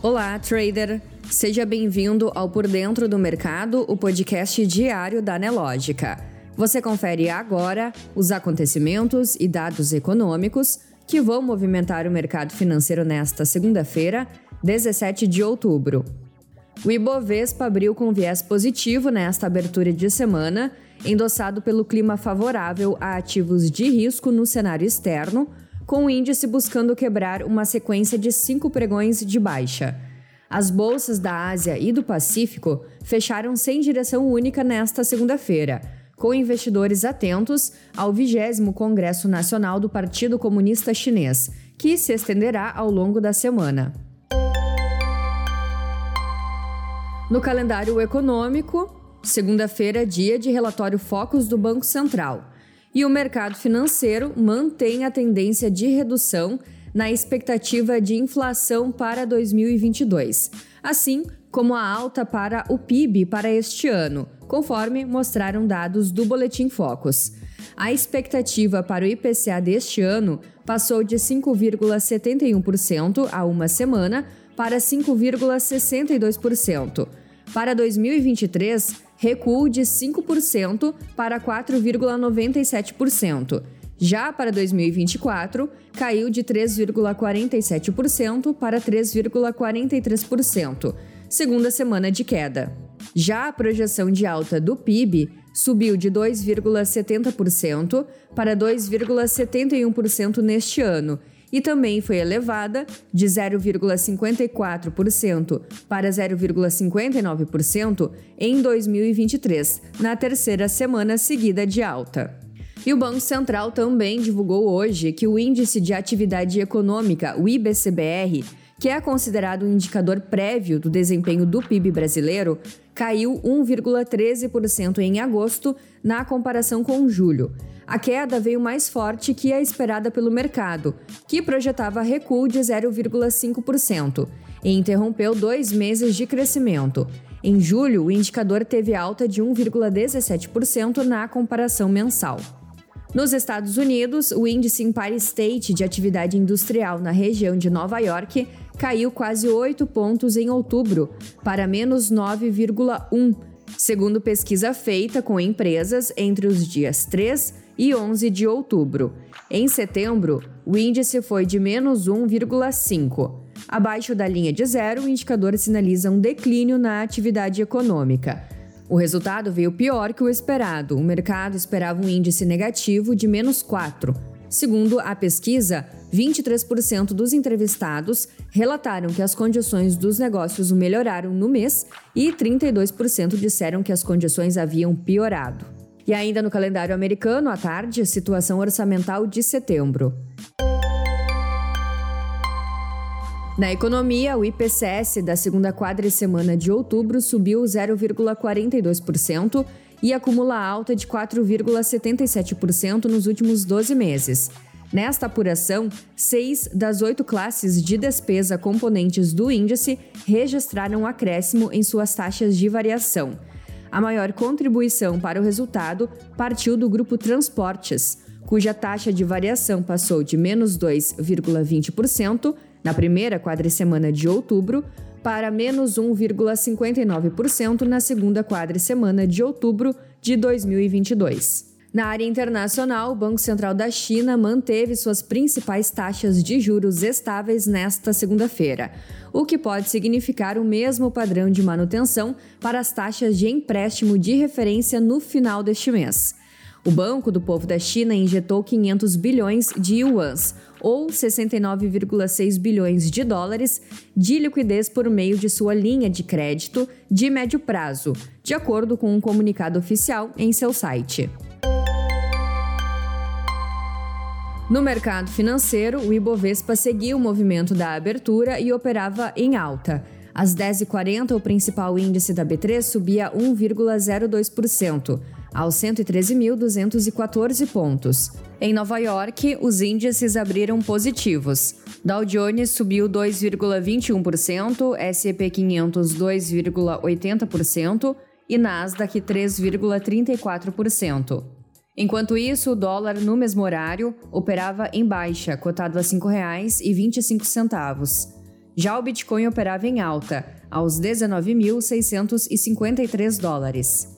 Olá, trader! Seja bem-vindo ao Por Dentro do Mercado, o podcast diário da Nelógica. Você confere agora os acontecimentos e dados econômicos que vão movimentar o mercado financeiro nesta segunda-feira, 17 de outubro. O Ibovespa abriu com viés positivo nesta abertura de semana, endossado pelo clima favorável a ativos de risco no cenário externo, com o índice buscando quebrar uma sequência de cinco pregões de baixa. As bolsas da Ásia e do Pacífico fecharam sem direção única nesta segunda-feira, com investidores atentos ao 20 Congresso Nacional do Partido Comunista Chinês, que se estenderá ao longo da semana. No calendário econômico, segunda-feira, dia de relatório Focus do Banco Central e o mercado financeiro mantém a tendência de redução na expectativa de inflação para 2022, assim como a alta para o PIB para este ano, conforme mostraram dados do Boletim Focus. A expectativa para o IPCA deste ano passou de 5,71% há uma semana para 5,62%. Para 2023, recuo de 5% para 4,97%. Já para 2024, caiu de 3,47% para 3,43%, segunda semana de queda. Já a projeção de alta do PIB subiu de 2,70% para 2,71% neste ano e também foi elevada de 0,54% para 0,59% em 2023, na terceira semana seguida de alta. E o Banco Central também divulgou hoje que o Índice de Atividade Econômica, o IBCBR, que é considerado um indicador prévio do desempenho do PIB brasileiro, caiu 1,13% em agosto na comparação com julho. A queda veio mais forte que a esperada pelo mercado, que projetava recuo de 0,5%, e interrompeu dois meses de crescimento. Em julho, o indicador teve alta de 1,17% na comparação mensal. Nos Estados Unidos, o índice Empire State de atividade industrial na região de Nova York caiu quase 8 pontos em outubro, para menos 9,1, segundo pesquisa feita com empresas entre os dias 3 e 11 de outubro. Em setembro, o índice foi de menos 1,5. Abaixo da linha de zero, o indicador sinaliza um declínio na atividade econômica. O resultado veio pior que o esperado. O mercado esperava um índice negativo de menos 4. Segundo a pesquisa, 23% dos entrevistados relataram que as condições dos negócios melhoraram no mês e 32% disseram que as condições haviam piorado. E ainda no calendário americano, à tarde, situação orçamental de setembro. Na economia, o IPCS da segunda quadricemana de outubro subiu 0,42% e acumula alta de 4,77% nos últimos 12 meses. Nesta apuração, seis das oito classes de despesa componentes do índice registraram acréscimo em suas taxas de variação. A maior contribuição para o resultado partiu do grupo Transportes, cuja taxa de variação passou de menos 2,20% na primeira quadricemana de outubro para menos 1,59% na segunda quadricemana de outubro de 2022. Na área internacional, o Banco Central da China manteve suas principais taxas de juros estáveis nesta segunda-feira, o que pode significar o mesmo padrão de manutenção para as taxas de empréstimo de referência no final deste mês. O Banco do Povo da China injetou 500 bilhões de yuans, ou 69,6 bilhões de dólares, de liquidez por meio de sua linha de crédito de médio prazo, de acordo com um comunicado oficial em seu site. No mercado financeiro, o Ibovespa seguiu o movimento da abertura e operava em alta. Às 10h40, o principal índice da B3 subia 1,02%, aos 113.214 pontos. Em Nova York, os índices abriram positivos. Dow Jones subiu 2,21%, S&P 500 2,80% e Nasdaq 3,34%. Enquanto isso, o dólar no mesmo horário operava em baixa, cotado a R$ 5,25. Já o Bitcoin operava em alta, aos 19.653 dólares.